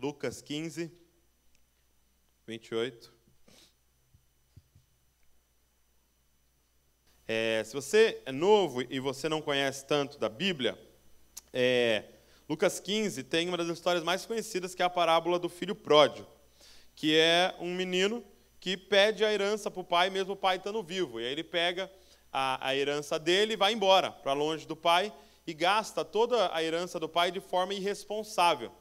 Lucas 15, 28. É, se você é novo e você não conhece tanto da Bíblia, é, Lucas 15 tem uma das histórias mais conhecidas, que é a parábola do filho pródigo, que é um menino que pede a herança para o pai, mesmo o pai estando vivo. E aí ele pega a, a herança dele e vai embora, para longe do pai, e gasta toda a herança do pai de forma irresponsável.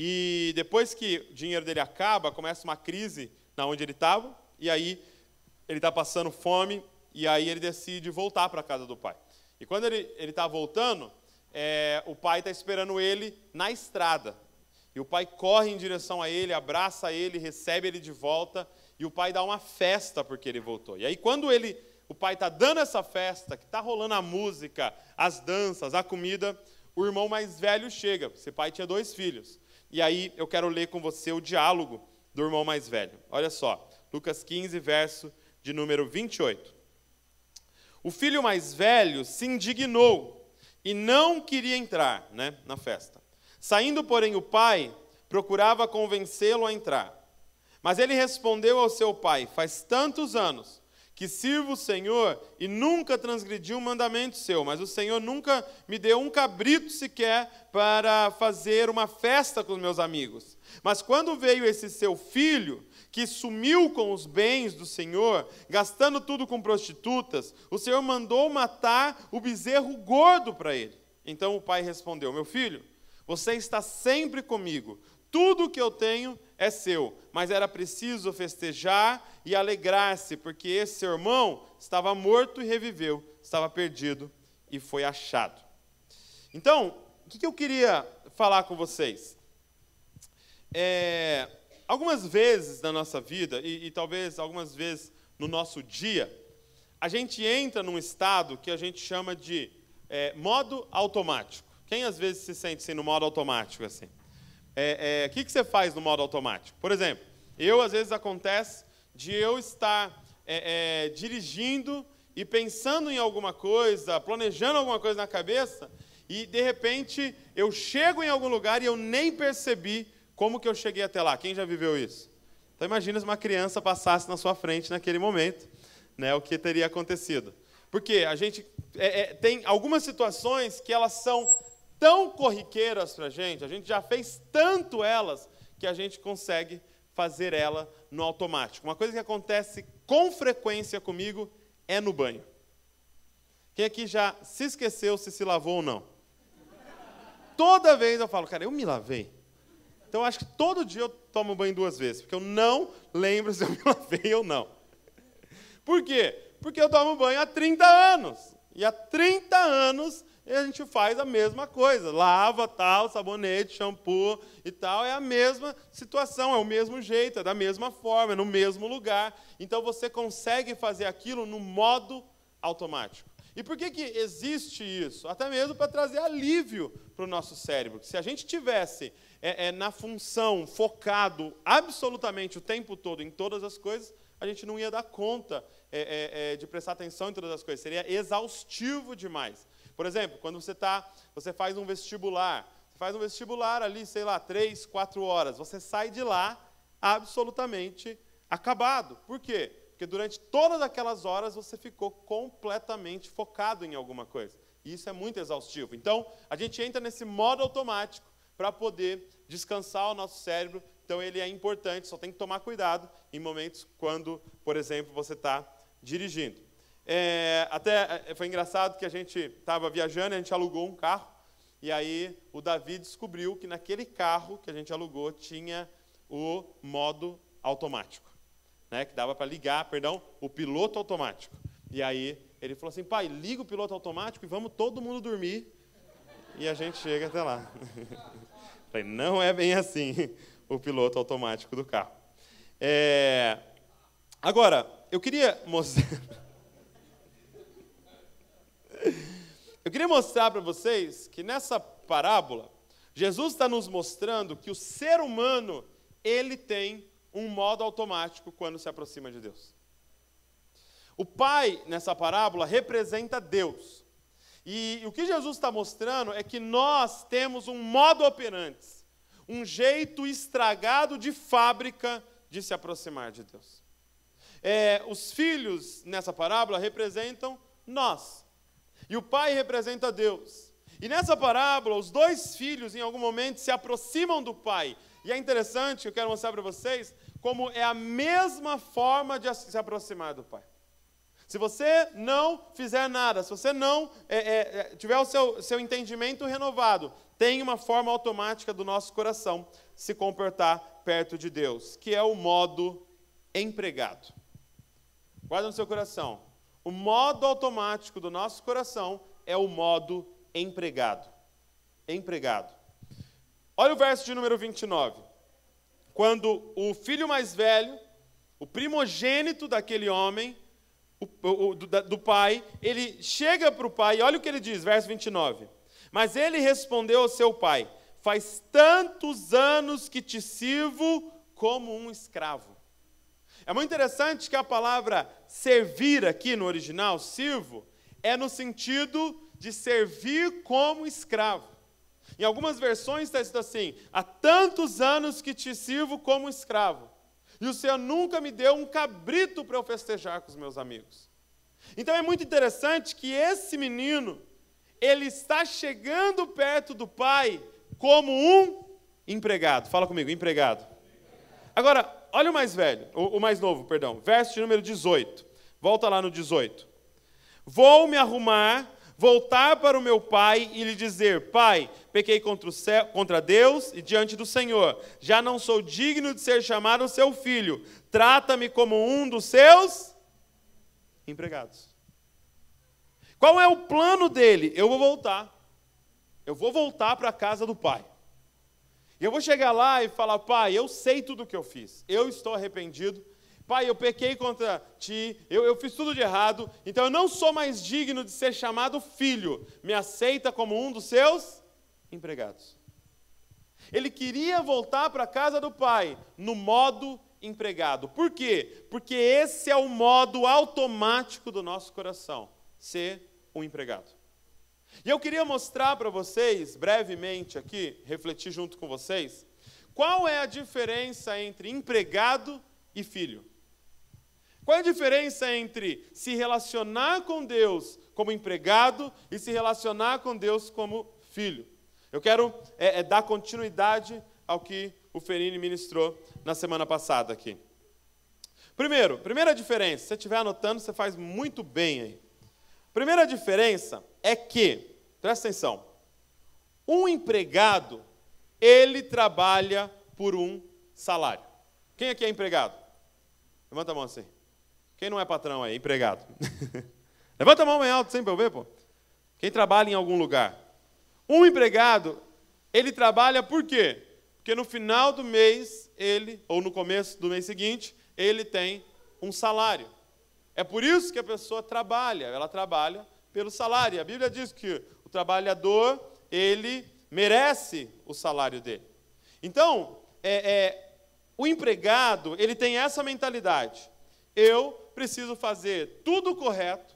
E depois que o dinheiro dele acaba, começa uma crise na onde ele estava, e aí ele está passando fome, e aí ele decide voltar para a casa do pai. E quando ele está voltando, é, o pai está esperando ele na estrada. E o pai corre em direção a ele, abraça ele, recebe ele de volta, e o pai dá uma festa porque ele voltou. E aí, quando ele, o pai está dando essa festa, que está rolando a música, as danças, a comida, o irmão mais velho chega. Esse pai tinha dois filhos. E aí eu quero ler com você o diálogo do irmão mais velho. Olha só, Lucas 15, verso de número 28. O filho mais velho se indignou e não queria entrar né, na festa. Saindo, porém, o pai procurava convencê-lo a entrar. Mas ele respondeu ao seu pai: Faz tantos anos que sirvo o Senhor e nunca transgredi um mandamento seu, mas o Senhor nunca me deu um cabrito sequer para fazer uma festa com os meus amigos. Mas quando veio esse seu filho, que sumiu com os bens do Senhor, gastando tudo com prostitutas, o Senhor mandou matar o bezerro gordo para ele. Então o pai respondeu: Meu filho, você está sempre comigo, tudo que eu tenho é seu, mas era preciso festejar e alegrar-se, porque esse seu irmão estava morto e reviveu, estava perdido e foi achado. Então, o que eu queria falar com vocês? É, algumas vezes na nossa vida, e, e talvez algumas vezes no nosso dia, a gente entra num estado que a gente chama de é, modo automático. Quem às vezes se sente assim, no modo automático assim? O é, é, que, que você faz no modo automático? Por exemplo, eu às vezes acontece de eu estar é, é, dirigindo e pensando em alguma coisa, planejando alguma coisa na cabeça, e de repente eu chego em algum lugar e eu nem percebi como que eu cheguei até lá? Quem já viveu isso? Então imagina se uma criança passasse na sua frente naquele momento, né, o que teria acontecido. Porque a gente é, é, tem algumas situações que elas são tão corriqueiras para a gente, a gente já fez tanto elas, que a gente consegue fazer ela no automático. Uma coisa que acontece com frequência comigo é no banho. Quem aqui já se esqueceu se se lavou ou não? Toda vez eu falo, cara, eu me lavei. Então, acho que todo dia eu tomo banho duas vezes, porque eu não lembro se eu me lavei ou não. Por quê? Porque eu tomo banho há 30 anos. E há 30 anos a gente faz a mesma coisa. Lava, tal, sabonete, shampoo e tal. É a mesma situação, é o mesmo jeito, é da mesma forma, é no mesmo lugar. Então você consegue fazer aquilo no modo automático. E por que, que existe isso? Até mesmo para trazer alívio para o nosso cérebro. Se a gente tivesse é, é, na função, focado absolutamente o tempo todo em todas as coisas, a gente não ia dar conta é, é, é, de prestar atenção em todas as coisas. Seria exaustivo demais. Por exemplo, quando você tá, você faz um vestibular, você faz um vestibular ali, sei lá, três, quatro horas, você sai de lá absolutamente acabado. Por quê? Porque durante todas aquelas horas você ficou completamente focado em alguma coisa. E isso é muito exaustivo. Então, a gente entra nesse modo automático para poder descansar o nosso cérebro. Então, ele é importante, só tem que tomar cuidado em momentos quando, por exemplo, você está dirigindo. É, até é, foi engraçado que a gente estava viajando, a gente alugou um carro, e aí o Davi descobriu que naquele carro que a gente alugou tinha o modo automático, né, que dava para ligar, perdão, o piloto automático. E aí ele falou assim, pai, liga o piloto automático e vamos todo mundo dormir, e a gente chega até lá. Falei, não é bem assim o piloto automático do carro. É... Agora, eu queria mostrar. eu queria mostrar para vocês que nessa parábola, Jesus está nos mostrando que o ser humano, ele tem um modo automático quando se aproxima de Deus. O pai, nessa parábola, representa Deus. E o que Jesus está mostrando é que nós temos um modo operante, um jeito estragado de fábrica de se aproximar de Deus. É, os filhos nessa parábola representam nós, e o pai representa Deus. E nessa parábola, os dois filhos, em algum momento, se aproximam do pai. E é interessante, eu quero mostrar para vocês, como é a mesma forma de se aproximar do pai. Se você não fizer nada, se você não é, é, é, tiver o seu, seu entendimento renovado, tem uma forma automática do nosso coração se comportar perto de Deus, que é o modo empregado. Guarda no seu coração. O modo automático do nosso coração é o modo empregado. Empregado. Olha o verso de número 29. Quando o filho mais velho, o primogênito daquele homem, o, o, do, do pai, ele chega para o pai, e olha o que ele diz, verso 29. Mas ele respondeu ao seu pai: Faz tantos anos que te sirvo como um escravo. É muito interessante que a palavra servir aqui no original, sirvo, é no sentido de servir como escravo. Em algumas versões está escrito assim: há tantos anos que te sirvo como escravo, e o Senhor nunca me deu um cabrito para eu festejar com os meus amigos. Então é muito interessante que esse menino, ele está chegando perto do pai como um empregado. Fala comigo, empregado. Agora, olha o mais velho, o, mais novo, perdão, verso número 18. Volta lá no 18. Vou me arrumar, voltar para o meu pai e lhe dizer: Pai, pequei contra, céu, contra Deus e diante do Senhor. Já não sou digno de ser chamado seu filho. Trata-me como um dos seus empregados. Qual é o plano dele? Eu vou voltar. Eu vou voltar para a casa do pai. E eu vou chegar lá e falar: Pai, eu sei tudo o que eu fiz. Eu estou arrependido. Pai, eu pequei contra ti, eu, eu, fiz tudo de errado, então eu não sou mais digno de ser chamado filho. Me aceita como um dos seus empregados. Ele queria voltar para a casa do pai no modo empregado. Por quê? Porque esse é o modo automático do nosso coração, ser um empregado. E eu queria mostrar para vocês, brevemente aqui, refletir junto com vocês, qual é a diferença entre empregado e filho. Qual é a diferença entre se relacionar com Deus como empregado e se relacionar com Deus como filho? Eu quero é, é, dar continuidade ao que o Ferini ministrou na semana passada aqui. Primeiro, primeira diferença, se você estiver anotando, você faz muito bem aí. Primeira diferença é que, presta atenção, um empregado, ele trabalha por um salário. Quem aqui é empregado? Levanta a mão assim. Quem não é patrão aí, empregado? Levanta a mão bem alto, sempre eu ver, pô. Quem trabalha em algum lugar. Um empregado, ele trabalha por quê? Porque no final do mês, ele, ou no começo do mês seguinte, ele tem um salário. É por isso que a pessoa trabalha, ela trabalha pelo salário. A Bíblia diz que o trabalhador, ele merece o salário dele. Então, é, é, o empregado, ele tem essa mentalidade. Eu preciso fazer tudo correto,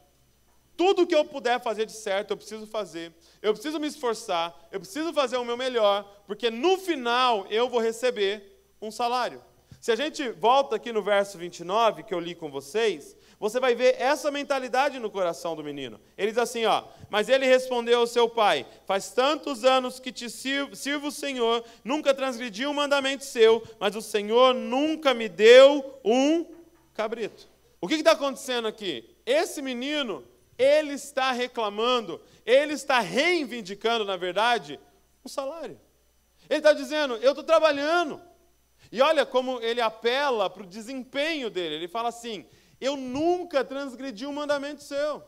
tudo que eu puder fazer de certo, eu preciso fazer. Eu preciso me esforçar, eu preciso fazer o meu melhor, porque no final eu vou receber um salário. Se a gente volta aqui no verso 29, que eu li com vocês, você vai ver essa mentalidade no coração do menino. Ele diz assim, ó, mas ele respondeu ao seu pai: Faz tantos anos que te sirvo, sirvo o Senhor, nunca transgredi um mandamento seu, mas o Senhor nunca me deu um cabrito. O que está acontecendo aqui? Esse menino, ele está reclamando, ele está reivindicando, na verdade, o salário. Ele está dizendo: Eu estou trabalhando. E olha como ele apela para o desempenho dele. Ele fala assim: eu nunca transgredi um mandamento seu.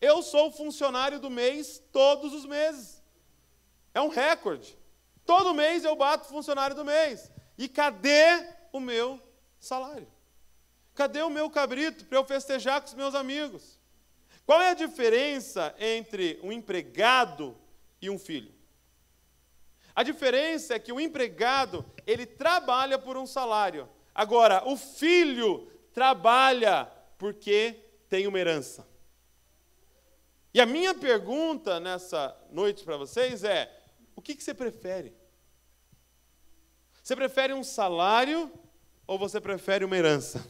Eu sou funcionário do mês todos os meses. É um recorde. Todo mês eu bato funcionário do mês. E cadê o meu salário? Cadê o meu cabrito para eu festejar com os meus amigos? Qual é a diferença entre um empregado e um filho? A diferença é que o empregado, ele trabalha por um salário. Agora, o filho trabalha porque tem uma herança. E a minha pergunta nessa noite para vocês é: o que, que você prefere? Você prefere um salário ou você prefere uma herança?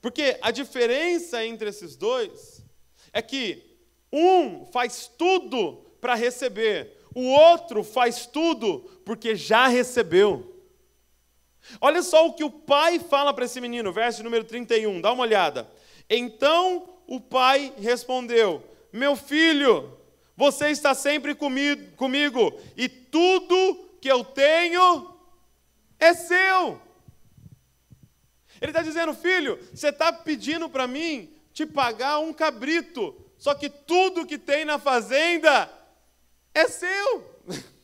Porque a diferença entre esses dois é que um faz tudo para receber, o outro faz tudo porque já recebeu. Olha só o que o pai fala para esse menino, verso número 31, dá uma olhada. Então o pai respondeu: Meu filho, você está sempre comigo, e tudo que eu tenho é seu. Ele está dizendo, filho, você está pedindo para mim te pagar um cabrito, só que tudo que tem na fazenda é seu.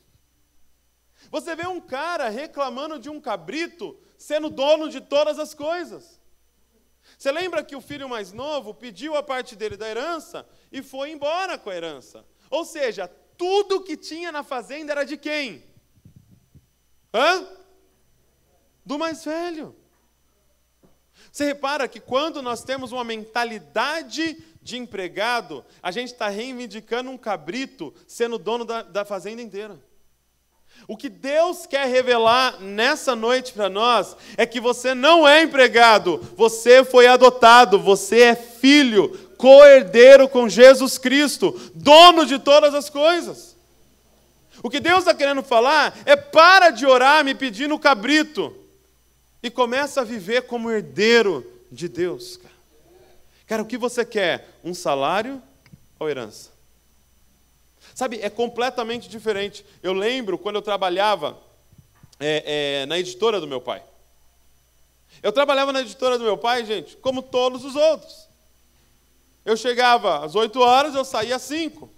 Você vê um cara reclamando de um cabrito sendo dono de todas as coisas. Você lembra que o filho mais novo pediu a parte dele da herança e foi embora com a herança? Ou seja, tudo que tinha na fazenda era de quem? Hã? Do mais velho. Você repara que quando nós temos uma mentalidade de empregado, a gente está reivindicando um cabrito sendo dono da, da fazenda inteira. O que Deus quer revelar nessa noite para nós é que você não é empregado, você foi adotado, você é filho, co-herdeiro com Jesus Cristo, dono de todas as coisas. O que Deus está querendo falar é para de orar me pedindo cabrito e começa a viver como herdeiro de Deus. Cara. cara, o que você quer? Um salário ou herança? Sabe, é completamente diferente. Eu lembro quando eu trabalhava é, é, na editora do meu pai. Eu trabalhava na editora do meu pai, gente, como todos os outros. Eu chegava às 8 horas, eu saía às 5.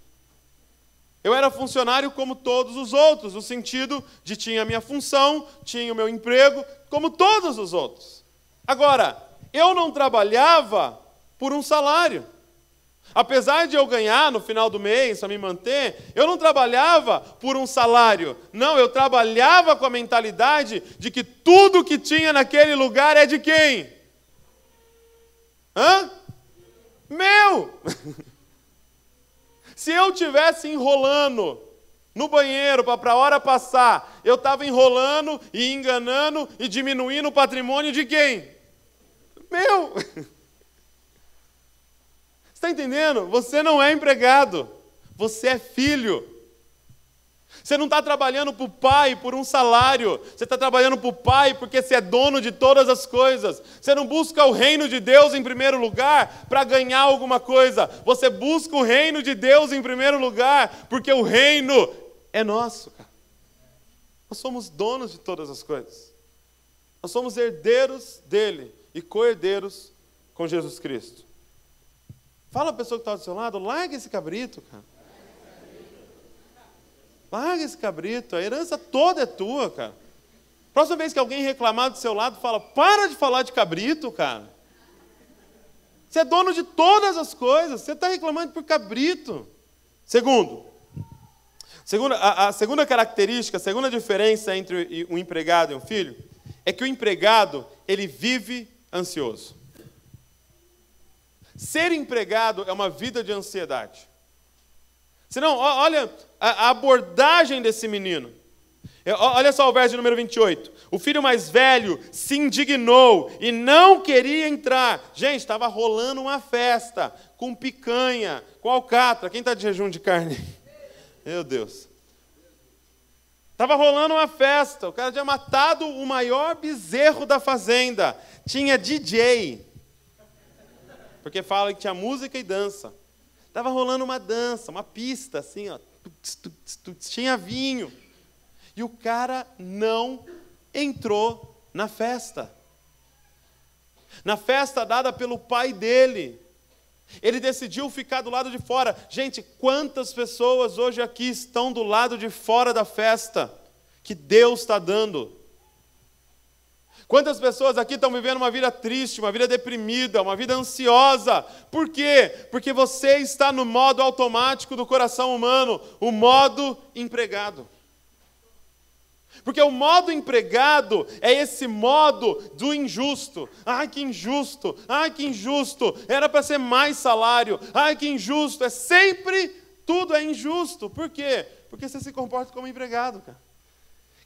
Eu era funcionário como todos os outros, no sentido de tinha a minha função, tinha o meu emprego, como todos os outros. Agora, eu não trabalhava por um salário. Apesar de eu ganhar no final do mês, a me manter, eu não trabalhava por um salário. Não, eu trabalhava com a mentalidade de que tudo que tinha naquele lugar é de quem? Hã? Meu! Se eu tivesse enrolando no banheiro para a hora passar, eu estava enrolando e enganando e diminuindo o patrimônio de quem? Meu! Está entendendo? Você não é empregado, você é filho. Você não está trabalhando para o pai por um salário, você está trabalhando para o pai porque você é dono de todas as coisas. Você não busca o reino de Deus em primeiro lugar para ganhar alguma coisa, você busca o reino de Deus em primeiro lugar porque o reino é nosso. Nós somos donos de todas as coisas, nós somos herdeiros dele e co-herdeiros com Jesus Cristo. Fala a pessoa que está do seu lado, larga esse cabrito, cara. Larga esse cabrito, a herança toda é tua, cara. Próxima vez que alguém reclamar do seu lado, fala: para de falar de cabrito, cara. Você é dono de todas as coisas, você está reclamando por cabrito. Segundo, segunda, a, a segunda característica, a segunda diferença entre um empregado e um filho, é que o empregado, ele vive ansioso. Ser empregado é uma vida de ansiedade. Senão, olha a abordagem desse menino. É, olha só o verso número 28. O filho mais velho se indignou e não queria entrar. Gente, estava rolando uma festa com picanha, com alcatra. Quem está de jejum de carne? Meu Deus. Estava rolando uma festa. O cara tinha matado o maior bezerro da fazenda. Tinha DJ. Porque fala que tinha música e dança. Estava rolando uma dança, uma pista, assim, ó. Tinha vinho. E o cara não entrou na festa. Na festa dada pelo pai dele. Ele decidiu ficar do lado de fora. Gente, quantas pessoas hoje aqui estão do lado de fora da festa que Deus está dando? Quantas pessoas aqui estão vivendo uma vida triste, uma vida deprimida, uma vida ansiosa? Por quê? Porque você está no modo automático do coração humano, o modo empregado. Porque o modo empregado é esse modo do injusto. Ai, que injusto! Ai, que injusto! Era para ser mais salário. Ai, que injusto! É sempre tudo é injusto. Por quê? Porque você se comporta como empregado, cara.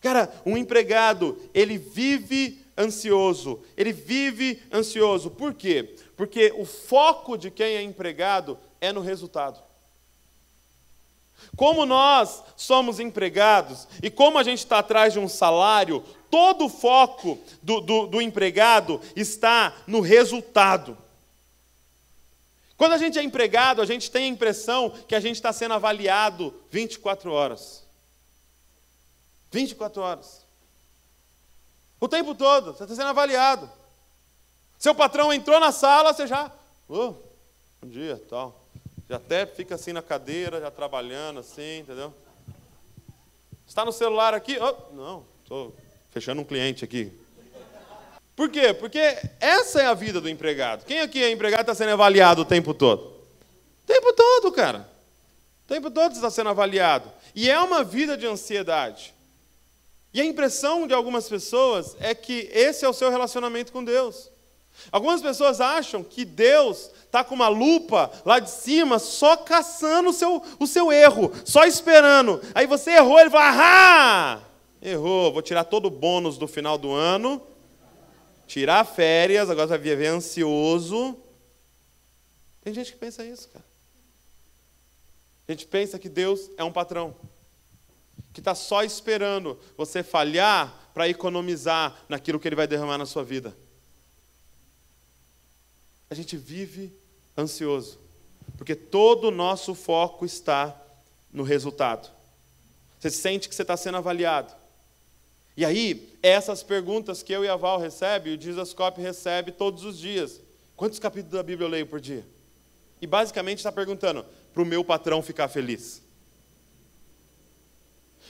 Cara, um empregado, ele vive ansioso. Ele vive ansioso. Por quê? Porque o foco de quem é empregado é no resultado. Como nós somos empregados e como a gente está atrás de um salário, todo o foco do, do, do empregado está no resultado. Quando a gente é empregado, a gente tem a impressão que a gente está sendo avaliado 24 horas. 24 horas. O tempo todo, você está sendo avaliado. Seu patrão entrou na sala, você já. Oh, bom dia, tal. Já até fica assim na cadeira, já trabalhando assim, entendeu? Está no celular aqui? Oh, não, estou fechando um cliente aqui. Por quê? Porque essa é a vida do empregado. Quem aqui é empregado está sendo avaliado o tempo todo? O tempo todo, cara. O tempo todo está sendo avaliado. E é uma vida de ansiedade. E a impressão de algumas pessoas é que esse é o seu relacionamento com Deus. Algumas pessoas acham que Deus está com uma lupa lá de cima, só caçando o seu, o seu erro, só esperando. Aí você errou, ele fala: ah, errou, vou tirar todo o bônus do final do ano, tirar férias, agora vai viver ansioso. Tem gente que pensa isso, cara. A gente pensa que Deus é um patrão, que está só esperando você falhar para economizar naquilo que Ele vai derramar na sua vida a gente vive ansioso, porque todo o nosso foco está no resultado. Você sente que você está sendo avaliado. E aí, essas perguntas que eu e a Val recebe, o Jesus recebe todos os dias. Quantos capítulos da Bíblia eu leio por dia? E basicamente está perguntando para o meu patrão ficar feliz.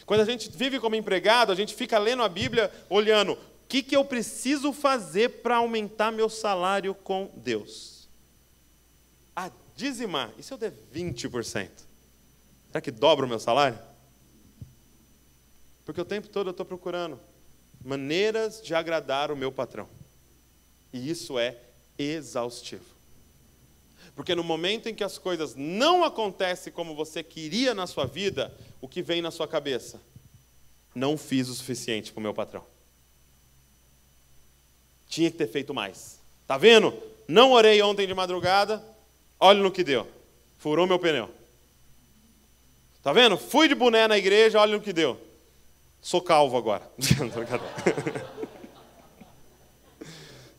Quando a gente vive como empregado, a gente fica lendo a Bíblia, olhando que, que eu preciso fazer para aumentar meu salário com Deus? A dizimar. E se eu der 20%? Será que dobra o meu salário? Porque o tempo todo eu estou procurando maneiras de agradar o meu patrão. E isso é exaustivo. Porque no momento em que as coisas não acontecem como você queria na sua vida, o que vem na sua cabeça? Não fiz o suficiente para o meu patrão. Tinha que ter feito mais. Tá vendo? Não orei ontem de madrugada. Olha no que deu. Furou meu pneu. Tá vendo? Fui de boné na igreja, olha no que deu. Sou calvo agora.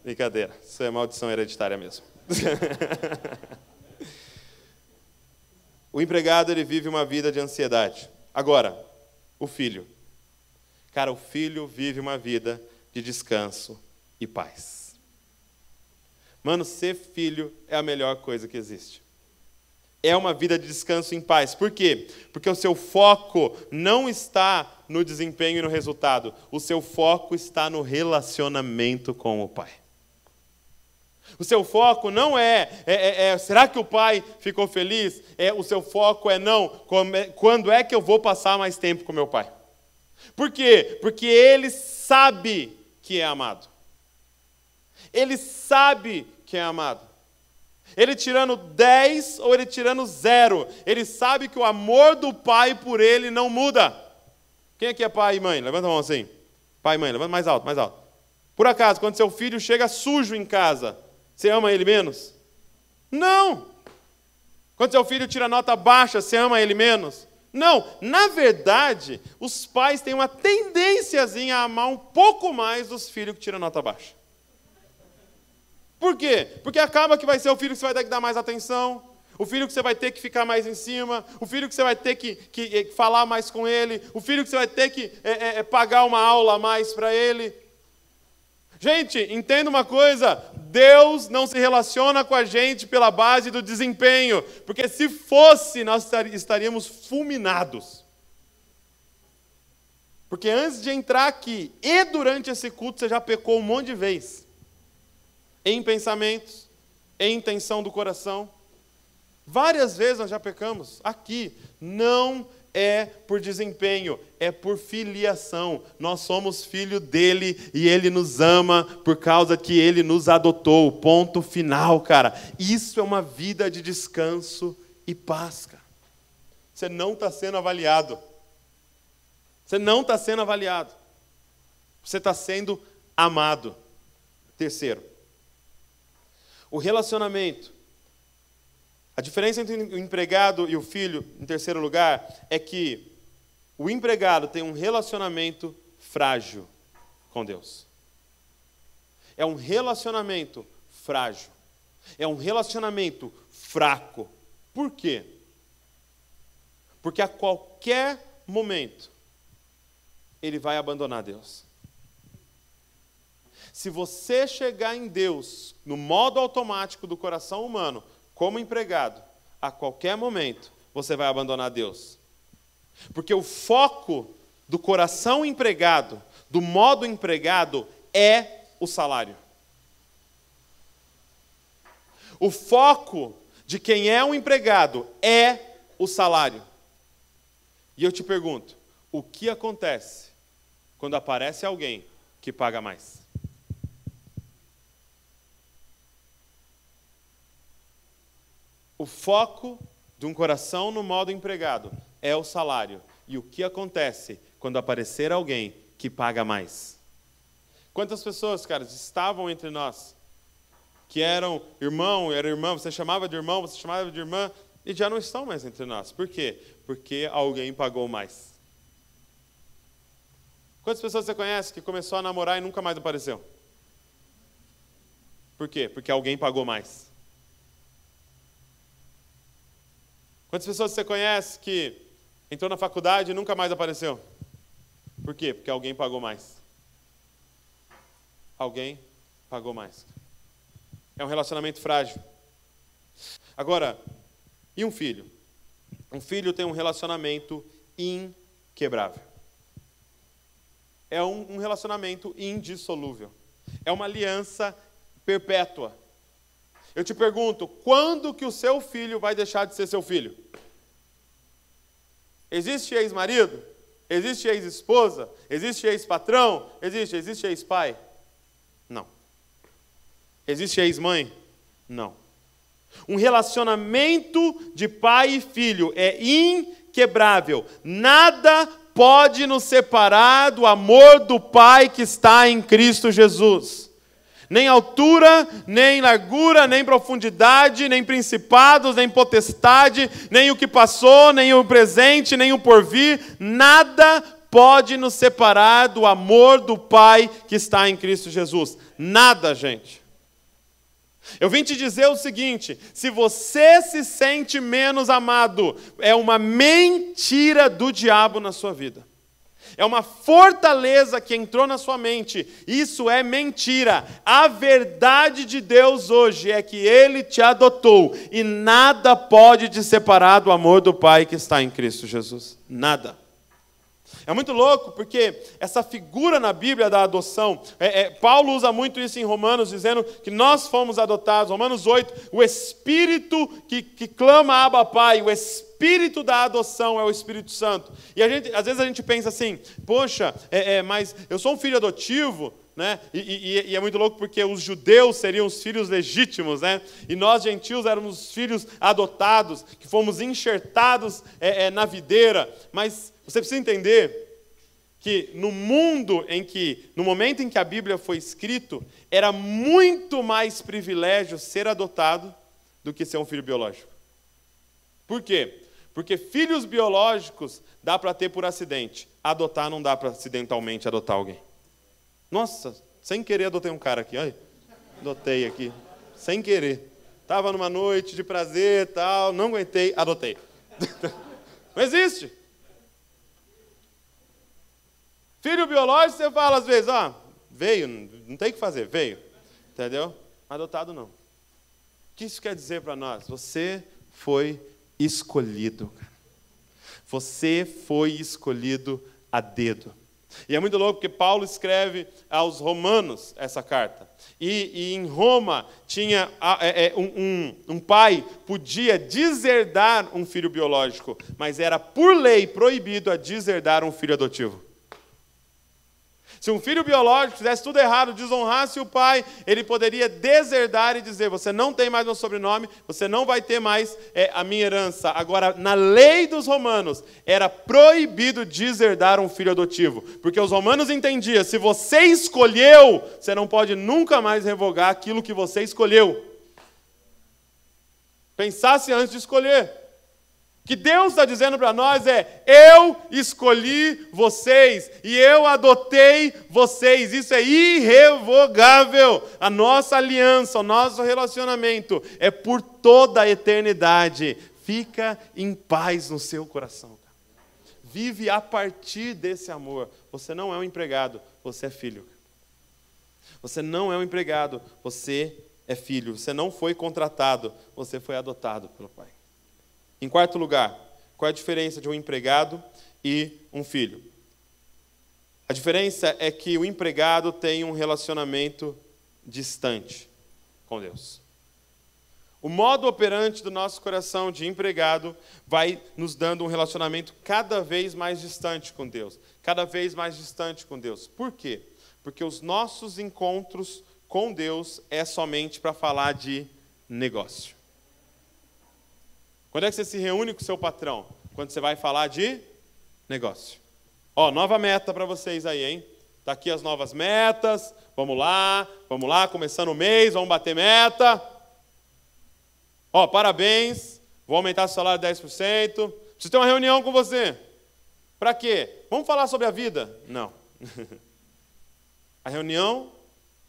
Brincadeira. Isso é maldição hereditária mesmo. o empregado ele vive uma vida de ansiedade. Agora, o filho. Cara, o filho vive uma vida de descanso e paz. Mano, ser filho é a melhor coisa que existe. É uma vida de descanso em paz. Por quê? Porque o seu foco não está no desempenho e no resultado. O seu foco está no relacionamento com o Pai. O seu foco não é, é, é, é será que o pai ficou feliz? É, o seu foco é não, quando é que eu vou passar mais tempo com meu pai? Por quê? Porque ele sabe que é amado. Ele sabe que é amado. Ele tirando 10 ou ele tirando zero, ele sabe que o amor do pai por ele não muda. Quem aqui é pai e mãe? Levanta a mão assim. Pai e mãe, levanta mais alto, mais alto. Por acaso, quando seu filho chega sujo em casa, você ama ele menos? Não. Quando seu filho tira nota baixa, você ama ele menos? Não. Na verdade, os pais têm uma tendênciazinha a amar um pouco mais os filhos que tiram nota baixa. Por quê? Porque acaba que vai ser o filho que você vai ter que dar mais atenção, o filho que você vai ter que ficar mais em cima, o filho que você vai ter que, que, eh, falar mais com ele, o filho que você vai ter que é, é, pagar uma aula a mais para ele. Gente, entenda uma coisa: Deus não se relaciona com a gente pela base do desempenho, porque se fosse, nós estaríamos fulminados. Porque antes de entrar aqui e durante esse culto, você já pecou um monte de vezes em pensamentos, em intenção do coração. Várias vezes nós já pecamos aqui. Não é por desempenho, é por filiação. Nós somos filho dele e ele nos ama por causa que ele nos adotou. Ponto final, cara. Isso é uma vida de descanso e paz, cara. Você não está sendo avaliado. Você não está sendo avaliado. Você está sendo amado. Terceiro, o relacionamento. A diferença entre o empregado e o filho, em terceiro lugar, é que o empregado tem um relacionamento frágil com Deus. É um relacionamento frágil. É um relacionamento fraco. Por quê? Porque a qualquer momento ele vai abandonar Deus. Se você chegar em Deus no modo automático do coração humano, como empregado, a qualquer momento você vai abandonar Deus. Porque o foco do coração empregado, do modo empregado, é o salário. O foco de quem é um empregado é o salário. E eu te pergunto: o que acontece quando aparece alguém que paga mais? O foco de um coração no modo empregado é o salário. E o que acontece quando aparecer alguém que paga mais? Quantas pessoas, cara, estavam entre nós que eram irmão, era irmã, você chamava de irmão, você chamava de irmã, e já não estão mais entre nós. Por quê? Porque alguém pagou mais. Quantas pessoas você conhece que começou a namorar e nunca mais apareceu? Por quê? Porque alguém pagou mais. Quantas pessoas você conhece que entrou na faculdade e nunca mais apareceu? Por quê? Porque alguém pagou mais. Alguém pagou mais. É um relacionamento frágil. Agora, e um filho? Um filho tem um relacionamento inquebrável. É um, relacionamento indissolúvel. É uma aliança perpétua. Eu te pergunto, quando que o seu filho vai deixar de ser seu filho? Existe ex-marido? Existe ex-esposa? Existe ex-patrão? Existe, existe ex-pai? Não. Existe ex-mãe? Não. Um relacionamento de pai e filho é inquebrável. Nada pode nos separar do amor do Pai que está em Cristo Jesus. Nem altura, nem largura, nem profundidade, nem principados, nem potestade, nem o que passou, nem o presente, nem o porvir, nada pode nos separar do amor do Pai que está em Cristo Jesus. Nada, gente. Eu vim te dizer o seguinte: se você se sente menos amado, é uma mentira do diabo na sua vida. É uma fortaleza que entrou na sua mente. Isso é mentira. A verdade de Deus hoje é que Ele te adotou e nada pode te separar do amor do Pai que está em Cristo Jesus. Nada. É muito louco porque essa figura na Bíblia da adoção, é, é, Paulo usa muito isso em Romanos, dizendo que nós fomos adotados. Romanos 8, o Espírito que, que clama Abba Pai, o Espírito da adoção é o Espírito Santo. E a gente, às vezes a gente pensa assim, poxa, é, é, mas eu sou um filho adotivo, né? E, e, e, é muito louco porque os judeus seriam os filhos legítimos, né? E nós, gentios, éramos os filhos adotados, que fomos enxertados é, é, na videira. Mas você precisa entender que no mundo em que, no momento em que a Bíblia foi escrito, era muito mais privilégio ser adotado do que ser um filho biológico. Por quê? Porque filhos biológicos dá para ter por acidente, adotar não dá para acidentalmente adotar alguém. Nossa, sem querer adotei um cara aqui, olha. Adotei aqui, sem querer. Estava numa noite de prazer tal, não aguentei, adotei. não existe. Filho biológico, você fala às vezes, ó, veio, não tem o que fazer, veio. Entendeu? Adotado não. O que isso quer dizer para nós? Você foi escolhido. Você foi escolhido a dedo. E é muito louco porque Paulo escreve aos romanos essa carta. E, e em Roma tinha é, é, um, um, um pai podia deserdar um filho biológico, mas era por lei proibido a deserdar um filho adotivo. Se um filho biológico fizesse tudo errado, desonrasse o pai, ele poderia deserdar e dizer: Você não tem mais meu sobrenome, você não vai ter mais é, a minha herança. Agora, na lei dos romanos, era proibido deserdar um filho adotivo, porque os romanos entendiam: se você escolheu, você não pode nunca mais revogar aquilo que você escolheu. Pensasse antes de escolher que Deus está dizendo para nós é: eu escolhi vocês e eu adotei vocês. Isso é irrevogável. A nossa aliança, o nosso relacionamento é por toda a eternidade. Fica em paz no seu coração. Vive a partir desse amor. Você não é um empregado, você é filho. Você não é um empregado, você é filho. Você não foi contratado, você foi adotado pelo Pai. Em quarto lugar, qual é a diferença de um empregado e um filho? A diferença é que o empregado tem um relacionamento distante com Deus. O modo operante do nosso coração de empregado vai nos dando um relacionamento cada vez mais distante com Deus, cada vez mais distante com Deus. Por quê? Porque os nossos encontros com Deus é somente para falar de negócio. Quando é que você se reúne com o seu patrão? Quando você vai falar de negócio. Ó, nova meta para vocês aí, hein? Tá aqui as novas metas. Vamos lá, vamos lá, começando o mês, vamos bater meta. Ó, parabéns. Vou aumentar o salário 10%. Preciso ter uma reunião com você. Para quê? Vamos falar sobre a vida? Não. a reunião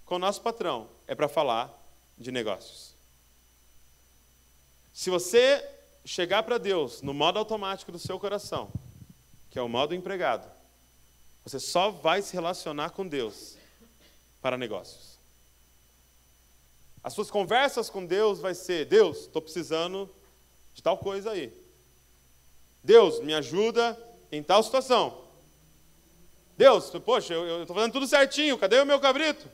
com o nosso patrão é para falar de negócios. Se você chegar para Deus no modo automático do seu coração, que é o modo empregado, você só vai se relacionar com Deus para negócios. As suas conversas com Deus vai ser: Deus, estou precisando de tal coisa aí. Deus, me ajuda em tal situação. Deus, poxa, eu estou fazendo tudo certinho, cadê o meu cabrito?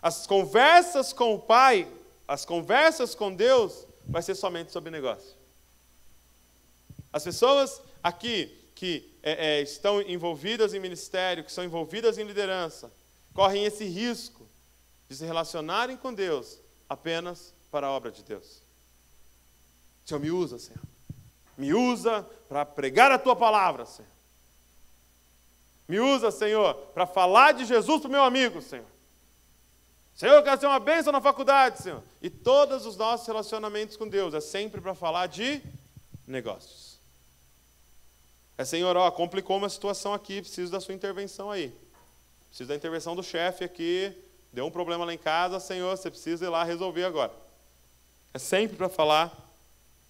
As conversas com o Pai, as conversas com Deus, vai ser somente sobre negócio. As pessoas aqui que é, é, estão envolvidas em ministério, que são envolvidas em liderança, correm esse risco de se relacionarem com Deus apenas para a obra de Deus. Senhor, me usa, Senhor. Me usa para pregar a tua palavra, Senhor. Me usa, Senhor, para falar de Jesus para o meu amigo, Senhor. Senhor, eu quero ser uma bênção na faculdade, Senhor. E todos os nossos relacionamentos com Deus é sempre para falar de negócios. É, Senhor, ó, complicou uma situação aqui, preciso da sua intervenção aí. Preciso da intervenção do chefe aqui. Deu um problema lá em casa, Senhor, você precisa ir lá resolver agora. É sempre para falar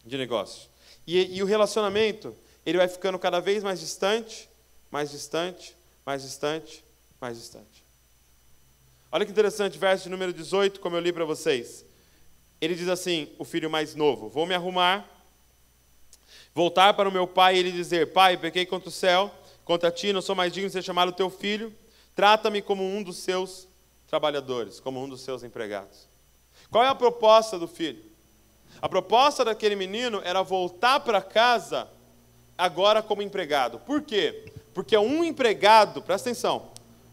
de negócio. E, e o relacionamento, ele vai ficando cada vez mais distante, mais distante, mais distante, mais distante. Olha que interessante, verso número 18, como eu li para vocês. Ele diz assim: o filho mais novo: Vou me arrumar, voltar para o meu pai e ele dizer: Pai, pequei contra o céu, contra ti, não sou mais digno de ser chamado teu filho. Trata-me como um dos seus trabalhadores, como um dos seus empregados. Qual é a proposta do filho? A proposta daquele menino era voltar para casa agora como empregado. Por quê? Porque um empregado, presta atenção,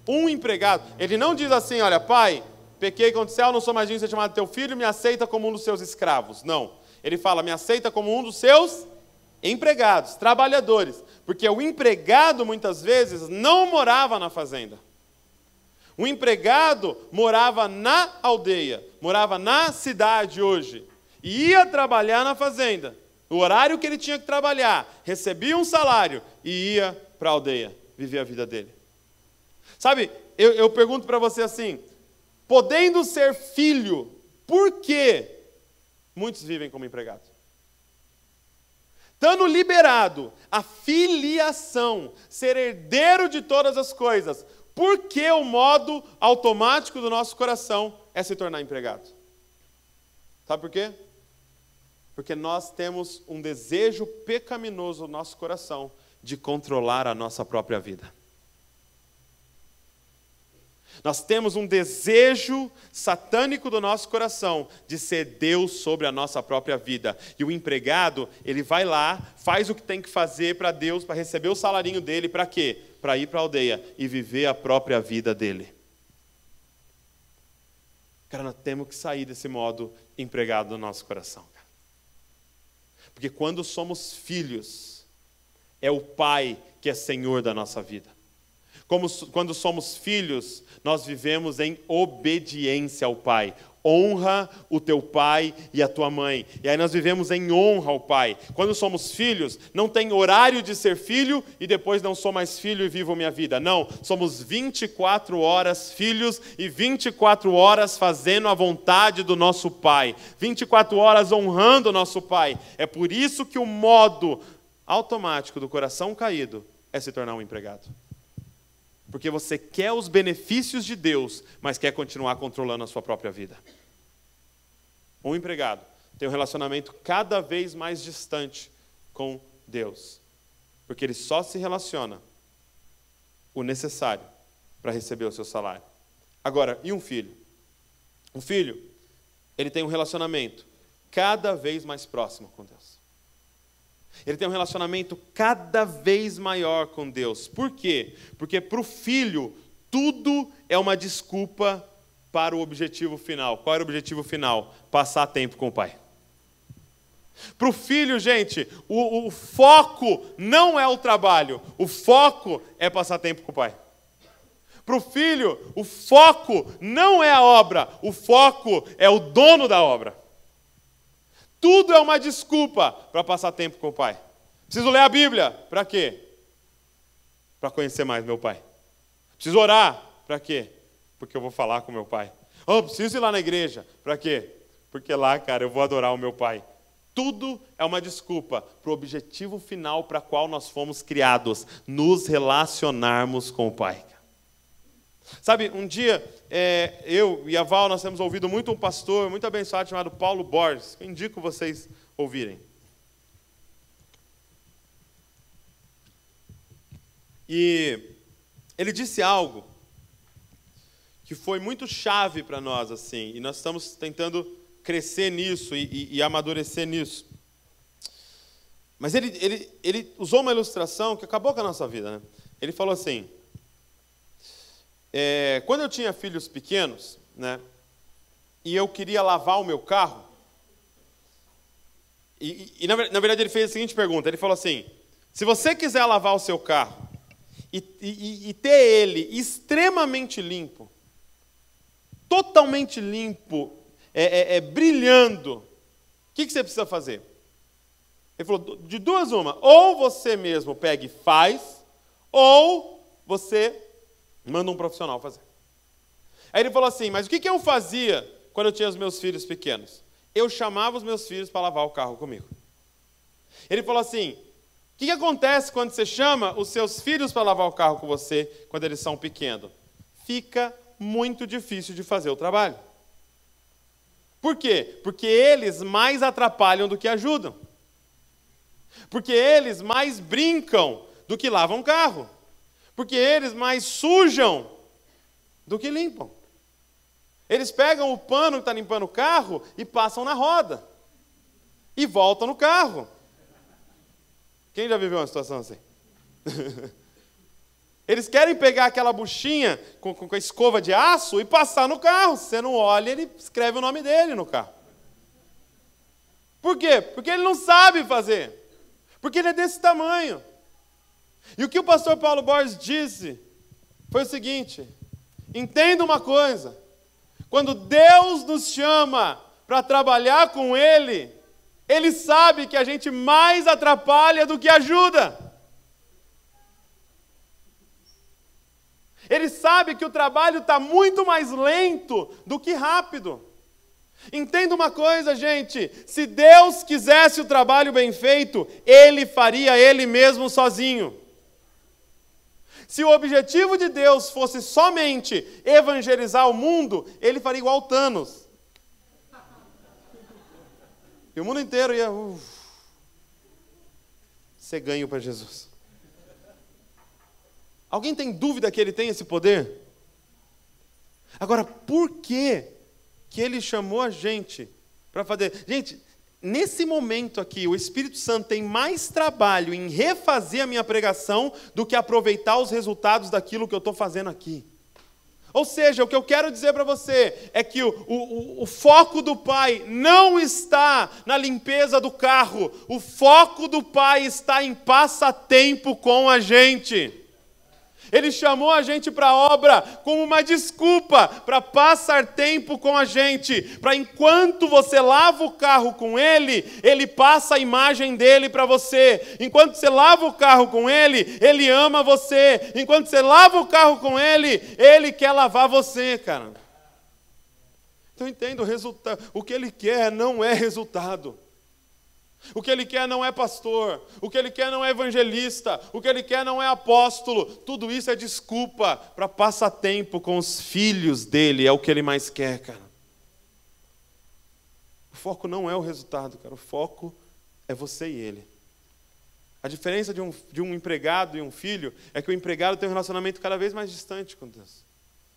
um empregado. Ele não diz assim: olha, pai, pequei contra o céu, não sou mais digno de ser chamado teu filho, me aceita como um dos seus escravos. Não. Ele fala: me aceita como um dos seus empregados, trabalhadores. Porque o empregado, muitas vezes, não morava na fazenda. O empregado morava na aldeia, morava na cidade hoje, e ia trabalhar na fazenda. O horário que ele tinha que trabalhar, recebia um salário e ia para a aldeia, viver a vida dele. Sabe, eu, eu pergunto para você assim: podendo ser filho, por que muitos vivem como empregados? Estando liberado a filiação, ser herdeiro de todas as coisas, por que o modo automático do nosso coração é se tornar empregado? Sabe por quê? Porque nós temos um desejo pecaminoso no nosso coração de controlar a nossa própria vida. Nós temos um desejo satânico do nosso coração de ser Deus sobre a nossa própria vida. E o empregado, ele vai lá, faz o que tem que fazer para Deus, para receber o salarinho dele, para quê? para ir para a aldeia e viver a própria vida dele. Cara, nós temos que sair desse modo empregado do nosso coração. Cara. Porque quando somos filhos, é o Pai que é Senhor da nossa vida. Como, quando somos filhos, nós vivemos em obediência ao Pai honra o teu pai e a tua mãe. E aí nós vivemos em honra ao pai. Quando somos filhos, não tem horário de ser filho e depois não sou mais filho e vivo minha vida. Não, somos 24 horas filhos e 24 horas fazendo a vontade do nosso pai. 24 horas honrando o nosso pai. É por isso que o modo automático do coração caído é se tornar um empregado. Porque você quer os benefícios de Deus, mas quer continuar controlando a sua própria vida. Um empregado tem um relacionamento cada vez mais distante com Deus. Porque ele só se relaciona o necessário para receber o seu salário. Agora, e um filho? Um filho, ele tem um relacionamento cada vez mais próximo com Deus. Ele tem um relacionamento cada vez maior com Deus. Por quê? Porque para o filho, tudo é uma desculpa para o objetivo final. Qual era o objetivo final? Passar tempo com o pai. Para o filho, gente, o, o, foco não é o trabalho, o foco é passar tempo com o pai. Para o filho, o foco não é a obra, o foco é o dono da obra. Tudo é uma desculpa para passar tempo com o pai. Preciso ler a Bíblia. Para quê? Para conhecer mais meu pai. Preciso orar. Para quê? Porque eu vou falar com meu pai. Oh, preciso ir lá na igreja. Para quê? Porque lá, cara, eu vou adorar o meu pai. Tudo é uma desculpa para o objetivo final para qual nós fomos criados, nos relacionarmos com o Pai. Sabe, um dia é, eu e a Val, nós temos ouvido muito um pastor muito abençoado chamado Paulo Borges, eu indico vocês ouvirem. E ele disse algo que foi muito chave para nós, assim, e nós estamos tentando crescer nisso e, e, e amadurecer nisso. Mas ele, ele, ele usou uma ilustração que acabou com a nossa vida. Né? Ele falou assim: é, quando eu tinha filhos pequenos, né, e eu queria lavar o meu carro, e, e, e na, na, verdade ele fez a seguinte pergunta: ele falou assim, se você quiser lavar o seu carro e, e ter ele extremamente limpo, totalmente limpo, é, é, é brilhando, o que, que você precisa fazer? Ele falou: de duas, uma, ou você mesmo pega e faz, ou você Manda um profissional fazer. Aí ele falou assim: Mas o que, eu fazia quando eu tinha os meus filhos pequenos? Eu chamava os meus filhos para lavar o carro comigo. Ele falou assim: O que, que acontece quando você chama os seus filhos para lavar o carro com você quando eles são pequenos? Fica muito difícil de fazer o trabalho. Por quê? Porque eles mais atrapalham do que ajudam. Porque eles mais brincam do que lavam carro. Porque eles mais sujam do que limpam. Eles pegam o pano que está limpando o carro e passam na roda. E voltam no carro. Quem já viveu uma situação assim? Eles querem pegar aquela buchinha com, com, a escova de aço e passar no carro. Se você não olha, ele escreve o nome dele no carro. Por quê? Porque ele não sabe fazer. Porque ele é desse tamanho. E o que o pastor Paulo Borges disse foi o seguinte: entenda uma coisa, quando Deus nos chama para trabalhar com Ele, Ele sabe que a gente mais atrapalha do que ajuda. Ele sabe que o trabalho está muito mais lento do que rápido. Entenda uma coisa, gente: se Deus quisesse o trabalho bem feito, Ele faria Ele mesmo sozinho. Se o objetivo de Deus fosse somente evangelizar o mundo, ele faria igual Thanos. E o mundo inteiro ia. Uh, ser ganho para Jesus. Alguém tem dúvida que ele tem esse poder? Agora, por que, que ele chamou a gente para fazer? Gente, nesse momento aqui, o Espírito Santo tem mais trabalho em refazer a minha pregação do que aproveitar os resultados daquilo que eu estou fazendo aqui. Ou seja, o que eu quero dizer para você é que o, o, o, foco do pai não está na limpeza do carro, o foco do pai está em passatempo com a gente. Ele chamou a gente para a obra como uma desculpa para passar tempo com a gente, para enquanto você lava o carro com ele, ele passa a imagem dele para você. Enquanto você lava o carro com ele, ele ama você. Enquanto você lava o carro com ele, ele quer lavar você, cara. Então entenda, o resultado, o que ele quer não é resultado. O que ele quer não é pastor, o que ele quer não é evangelista, o que ele quer não é apóstolo. Tudo isso é desculpa para passar tempo com os filhos dele, é o que ele mais quer, cara. O foco não é o resultado, cara, o foco é você e ele. A diferença de um, de um empregado e um filho é que o empregado tem um relacionamento cada vez mais distante com Deus,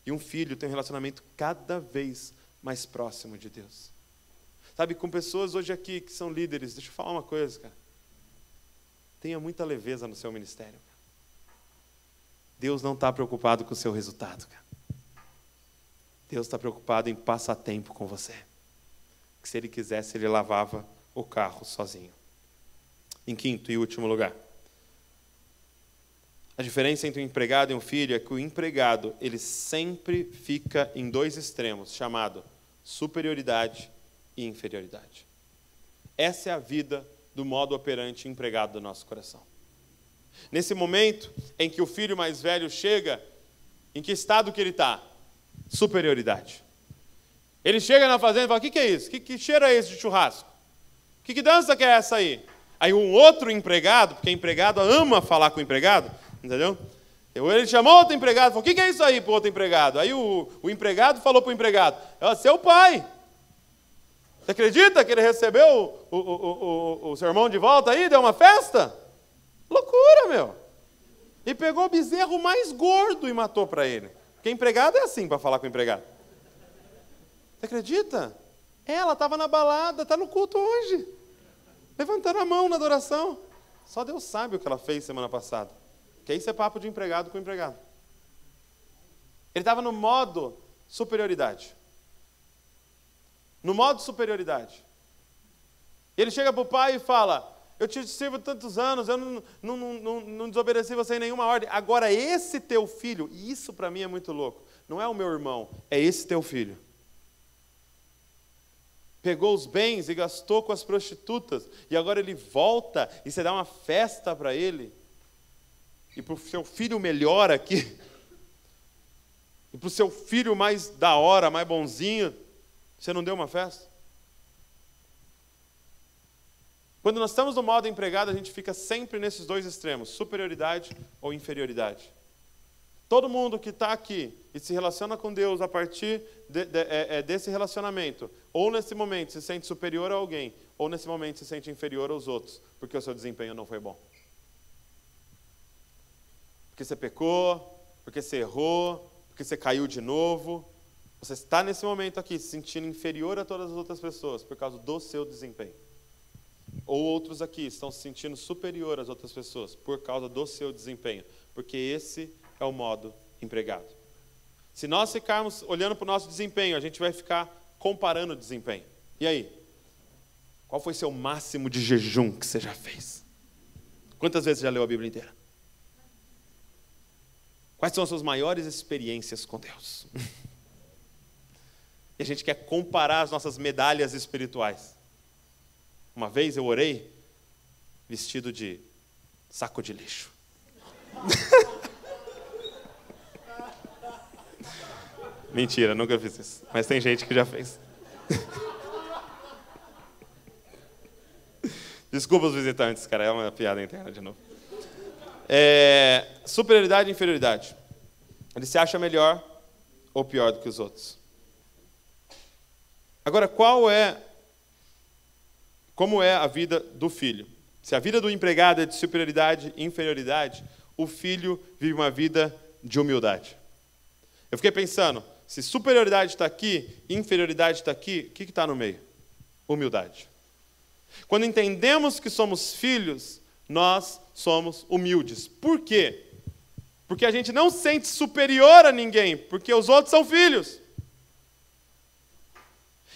e um filho tem um relacionamento cada vez mais próximo de Deus. Sabe, com pessoas hoje aqui que são líderes, deixa eu falar uma coisa, cara. Tenha muita leveza no seu ministério. Cara. Deus não está preocupado com o seu resultado, cara. Deus está preocupado em passar tempo com você. Que se ele quisesse, ele lavava o carro sozinho. Em quinto e último lugar. A diferença entre um empregado e um filho é que o empregado, ele sempre fica em dois extremos, chamado superioridade e inferioridade. Essa é a vida do modo operante empregado do nosso coração. Nesse momento em que o filho mais velho chega, em que estado que ele está? Superioridade. Ele chega na fazenda e fala: O que, que é isso? Que, que cheiro é esse de churrasco? Que, que dança que é essa aí? Aí um outro empregado, porque empregado ama falar com o empregado, entendeu? Ele chamou outro empregado e falou: O que, que é isso aí para o outro empregado? Aí o, o empregado falou para o empregado: É seu pai. Você acredita que ele recebeu o, o, o, o, sermão de volta aí, deu uma festa? Loucura, meu. E pegou o bezerro mais gordo e matou para ele. Porque empregado é assim para falar com o empregado. Você acredita? Ela estava na balada, está no culto hoje. Levantando a mão na adoração. Só Deus sabe o que ela fez semana passada. Que isso é papo de empregado com empregado. Ele estava no modo superioridade no modo de superioridade. Ele chega para o pai e fala: Eu te sirvo tantos anos, eu não, não, não, não desobedeci você em nenhuma ordem. Agora, esse teu filho, e isso para mim é muito louco, não é o meu irmão, é esse teu filho. Pegou os bens e gastou com as prostitutas, e agora ele volta e você dá uma festa para ele, e para o seu filho melhor aqui, e para o seu filho mais da hora, mais bonzinho, você não deu uma festa? Quando nós estamos no modo empregado, a gente fica sempre nesses dois extremos, superioridade ou inferioridade. Todo mundo que está aqui e se relaciona com Deus a partir de, de, é, é, desse relacionamento, ou nesse momento se sente superior a alguém, ou nesse momento se sente inferior aos outros, porque o seu desempenho não foi bom. Porque você pecou, porque você errou, porque você caiu de novo, você está nesse momento aqui se sentindo inferior a todas as outras pessoas por causa do seu desempenho. Ou outros aqui estão se sentindo superior às outras pessoas por causa do seu desempenho, porque esse é o modo empregado. Se nós ficarmos olhando para o nosso desempenho, a gente vai ficar comparando o desempenho. E aí? Qual foi seu máximo de jejum que você já fez? Quantas vezes já leu a Bíblia inteira? Quais são as suas maiores experiências com Deus? E a gente quer comparar as nossas medalhas espirituais. Uma vez eu orei vestido de saco de lixo. Mentira, nunca fiz isso. Mas tem gente que já fez. Desculpa os visitantes, cara, é uma piada interna de novo. É, superioridade e inferioridade. Ele se acha melhor ou pior do que os outros. Agora, qual é, como é a vida do filho? Se a vida do empregado é de superioridade e inferioridade, o filho vive uma vida de humildade. Eu fiquei pensando, se superioridade está aqui, inferioridade está aqui, o que está no meio? Humildade. Quando entendemos que somos filhos, nós somos humildes. Por quê? Porque a gente não sente superior a ninguém, porque os outros são filhos.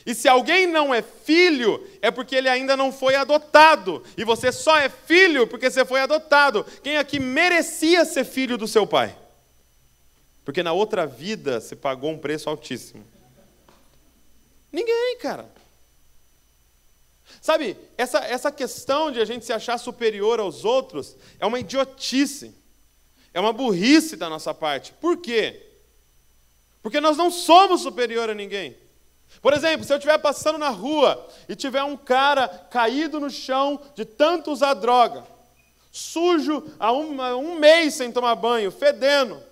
E se alguém não é filho, é porque ele ainda não foi adotado. E você só é filho porque você foi adotado. Quem aqui merecia ser filho do seu pai? Porque na outra vida você pagou um preço altíssimo. Ninguém, cara. Sabe, essa, essa questão de a gente se achar superior aos outros é uma idiotice. É uma burrice da nossa parte. Por quê? Porque nós não somos superior a ninguém. Por exemplo, se eu estiver passando na rua e tiver um cara caído no chão de tanto usar droga, sujo há um, um mês sem tomar banho, fedendo,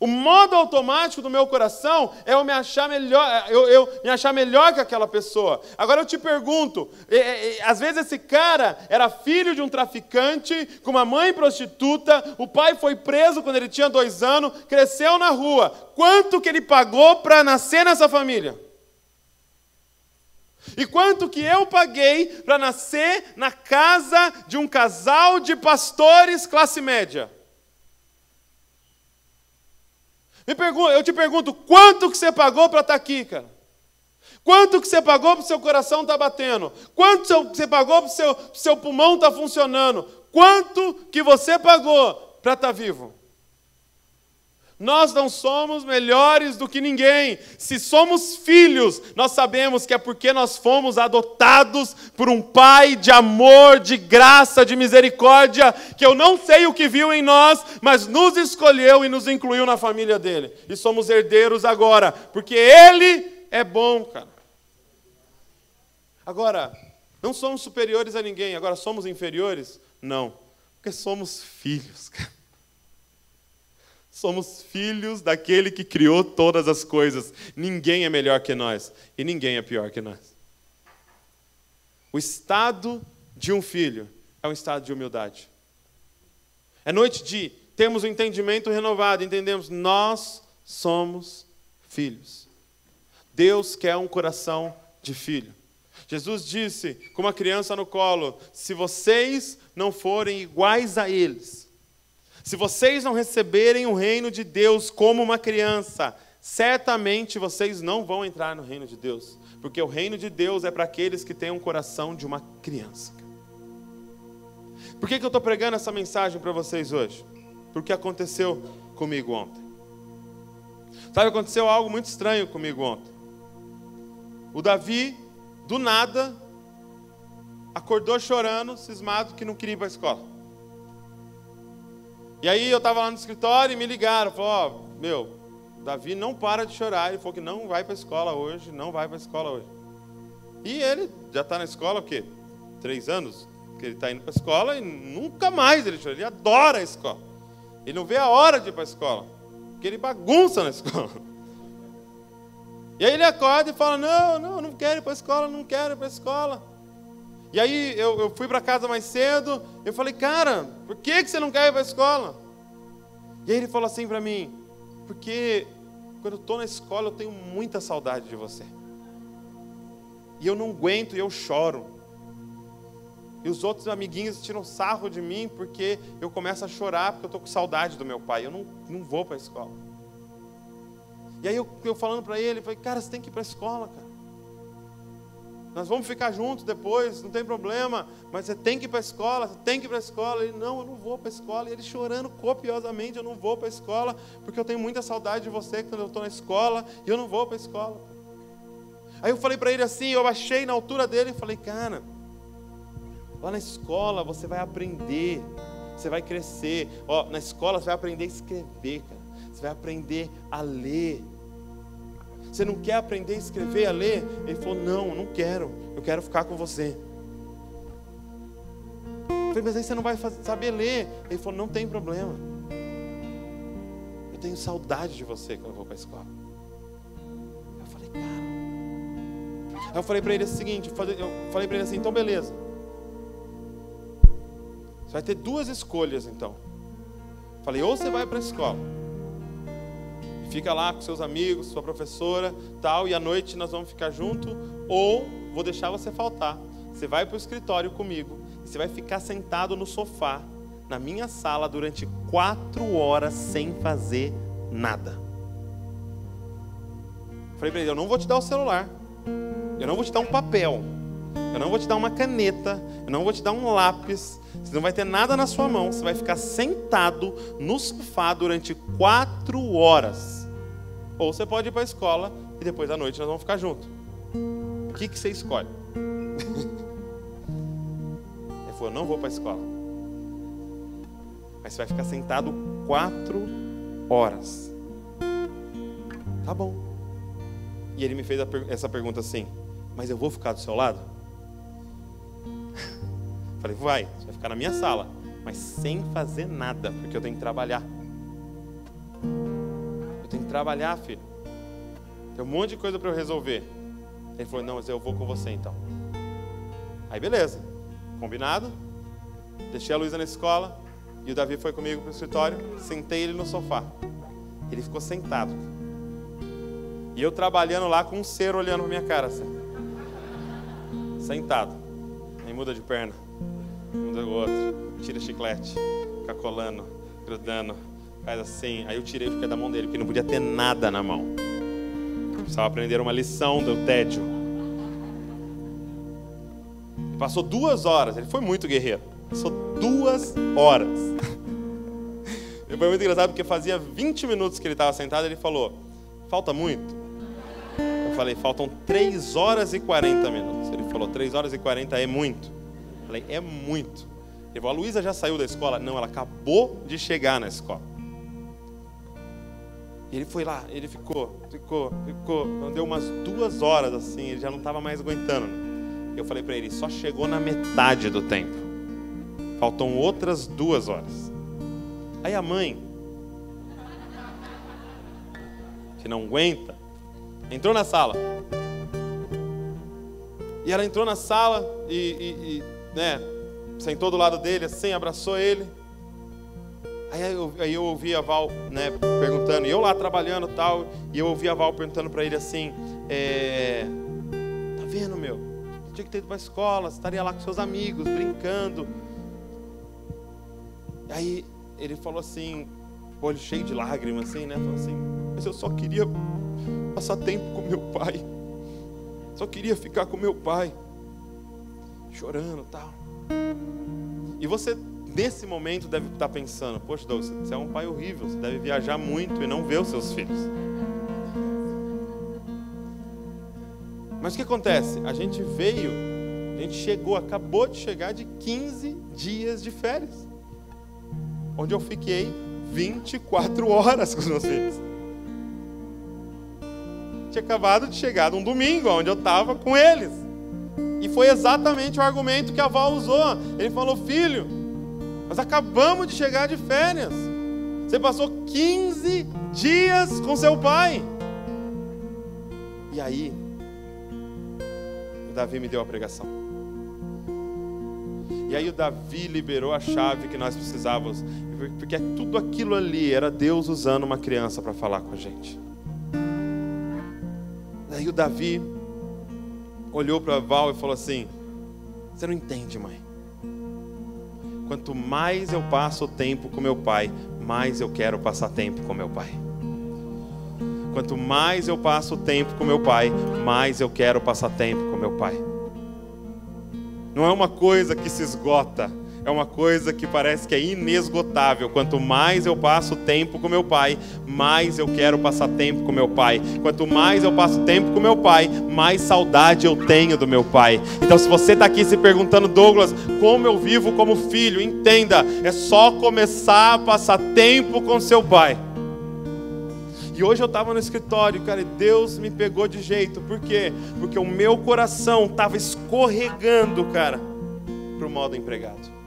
o modo automático do meu coração é eu me achar melhor, eu, eu me achar melhor que aquela pessoa. Agora eu te pergunto, é, é, às vezes esse cara era filho de um traficante, com uma mãe prostituta, o pai foi preso quando ele tinha dois anos, cresceu na rua. Quanto que ele pagou para nascer nessa família? E quanto que eu paguei para nascer na casa de um casal de pastores classe média? Me pergunto, eu te pergunto, quanto que você pagou para estar tá aqui, cara? Quanto que você pagou para o seu coração estar tá batendo? Quanto que você pagou para o seu, seu pulmão estar tá funcionando? Quanto que você pagou para estar tá vivo? Nós não somos melhores do que ninguém. Se somos filhos, nós sabemos que é porque nós fomos adotados por um Pai de amor, de graça, de misericórdia, que eu não sei o que viu em nós, mas nos escolheu e nos incluiu na família dele. E somos herdeiros agora, porque Ele é bom, cara. Agora, não somos superiores a ninguém, agora somos inferiores? Não, porque somos filhos, cara. Somos filhos daquele que criou todas as coisas. Ninguém é melhor que nós e ninguém é pior que nós. O estado de um filho é um estado de humildade. É noite de termos um entendimento renovado, entendemos, nós somos filhos. Deus quer um coração de filho. Jesus disse, com uma criança no colo: se vocês não forem iguais a eles, se vocês não receberem o reino de Deus como uma criança, certamente vocês não vão entrar no reino de Deus, porque o reino de Deus é para aqueles que têm um coração de uma criança. Por que, que eu estou pregando essa mensagem para vocês hoje? Porque aconteceu comigo ontem. Sabe, aconteceu algo muito estranho comigo ontem. O Davi, do nada, acordou chorando, cismado, que não queria ir para a escola. E aí eu estava lá no escritório e me ligaram, falou, ó, meu, Davi não para de chorar, ele falou que não vai para a escola hoje, não vai para a escola hoje. E ele já está na escola o quê? Três anos que ele está indo para a escola e nunca mais ele chora, ele adora a escola. Ele não vê a hora de ir para a escola, porque ele bagunça na escola. E aí ele acorda e fala, não, não, não quero ir para a escola, não quero ir para a escola. E aí eu, eu fui para casa mais cedo, eu falei, cara, por que, que você não quer ir para a escola? E aí ele falou assim para mim, porque quando eu estou na escola eu tenho muita saudade de você. E eu não aguento e eu choro. E os outros amiguinhos tiram sarro de mim porque eu começo a chorar porque eu estou com saudade do meu pai. Eu não, não vou para a escola. E aí eu, eu falando para ele, falei, cara, você tem que ir para a escola, cara. Nós vamos ficar juntos depois, não tem problema, mas você tem que ir para a escola, você tem que ir para a escola. Ele, não, eu não vou para a escola. E ele chorando copiosamente, eu não vou para a escola, porque eu tenho muita saudade de você quando eu estou na escola, e eu não vou para a escola. Aí eu falei para ele assim, eu baixei na altura dele e falei, cara, lá na escola você vai aprender, você vai crescer. Ó, na escola você vai aprender a escrever, cara. Você vai aprender a ler. Você não quer aprender a escrever, a ler? Ele falou: Não, não quero. Eu quero ficar com você. Eu falei: Mas aí você não vai saber ler. Ele falou: Não tem problema. Eu tenho saudade de você quando eu vou para a escola. Eu falei: Cara. Aí eu falei para ele o seguinte: eu falei para ele assim: Então beleza. Você vai ter duas escolhas então. Falei: Ou você vai para a escola fica lá com seus amigos, sua professora, tal, e à noite nós vamos ficar junto, ou vou deixar você faltar. Você vai para o escritório comigo e você vai ficar sentado no sofá, na minha sala, durante quatro horas sem fazer nada. Falei para ele: Eu não vou te dar o celular, eu não vou te dar um papel, eu não vou te dar uma caneta, eu não vou te dar um lápis, você não vai ter nada na sua mão, você vai ficar sentado no sofá durante quatro horas. Ou você pode ir para a escola e depois da noite nós vamos ficar juntos. O que, que você escolhe? Ele falou: Eu não vou para a escola. Mas você vai ficar sentado quatro horas. Tá bom. E ele me fez essa pergunta assim: Mas eu vou ficar do seu lado? Falei: Vai, você vai ficar na minha sala, mas sem fazer nada, porque eu tenho que trabalhar. Trabalhar, filho. Tem um monte de coisa para eu resolver. Ele falou: Não, mas eu vou com você então. Aí, beleza, combinado. Deixei a Luísa na escola e o Davi foi comigo para o escritório. Sentei ele no sofá. Ele ficou sentado. E eu trabalhando lá com um ser olhando para minha cara assim. Sentado. Aí muda de perna. Muda o outro. Tira chiclete. Fica colando, grudando. Faz assim. Aí eu tirei e fiquei da mão dele, porque não podia ter nada na mão. Precisava aprender uma lição do tédio. Passou duas horas. Ele foi muito guerreiro. Passou duas horas. Foi muito engraçado porque fazia 20 minutos que ele estava sentado. Ele falou: Falta muito? Eu falei: Faltam 3 horas e 40 minutos. Ele falou: 3 horas e 40 é muito. Eu falei: É muito. Ele falou: A Luísa já saiu da escola? Não, ela acabou de chegar na escola. E ele foi lá, ele ficou, ficou, ficou. Deu umas duas horas assim, ele já não estava mais aguentando. Né? Eu falei para ele: só chegou na metade do tempo. Faltam outras duas horas. Aí a mãe, que não aguenta, entrou na sala. E ela entrou na sala e, e, e né, sentou do lado dele assim, abraçou ele. Aí eu, aí eu ouvi a Val né, perguntando, e eu lá trabalhando e tal, e eu ouvi a Val perguntando para ele assim: é, Tá vendo, meu? Tinha que ter ido para escola, estaria lá com seus amigos, brincando. Aí ele falou assim, olho cheio de lágrimas, assim, né? Falou assim: Mas eu só queria passar tempo com meu pai, só queria ficar com meu pai, chorando tal. E você nesse momento deve estar pensando: Poxa, Douglas, você é um pai horrível, você deve viajar muito e não ver os seus filhos. Mas o que acontece? A gente veio, a gente chegou, acabou de chegar de 15 dias de férias, onde eu fiquei 24 horas com os meus filhos. Tinha acabado de chegar um domingo, onde eu estava com eles. E foi exatamente o argumento que a Val usou. Ele falou: Filho, nós acabamos de chegar de férias. Você passou 15 dias com seu pai. E aí, o Davi me deu a pregação. E aí o Davi liberou a chave que nós precisávamos, porque tudo aquilo ali era Deus usando uma criança para falar com a gente. Aí o Davi olhou para Val e falou assim: Você não entende, mãe. Quanto mais eu passo tempo com meu pai, mais eu quero passar tempo com meu pai. Quanto mais eu passo tempo com meu pai, mais eu quero passar tempo com meu pai. Não é uma coisa que se esgota, é uma coisa que parece que é inesgotável. Quanto mais eu passo tempo com meu pai, mais eu quero passar tempo com meu pai. Quanto mais eu passo tempo com meu pai, mais saudade eu tenho do meu pai. Então, se você está aqui se perguntando, Douglas, como eu vivo como filho, entenda, é só começar a passar tempo com seu pai. E hoje eu estava no escritório, cara, e Deus me pegou de jeito. Por quê? Porque o meu coração estava escorregando, cara, para o modo empregado.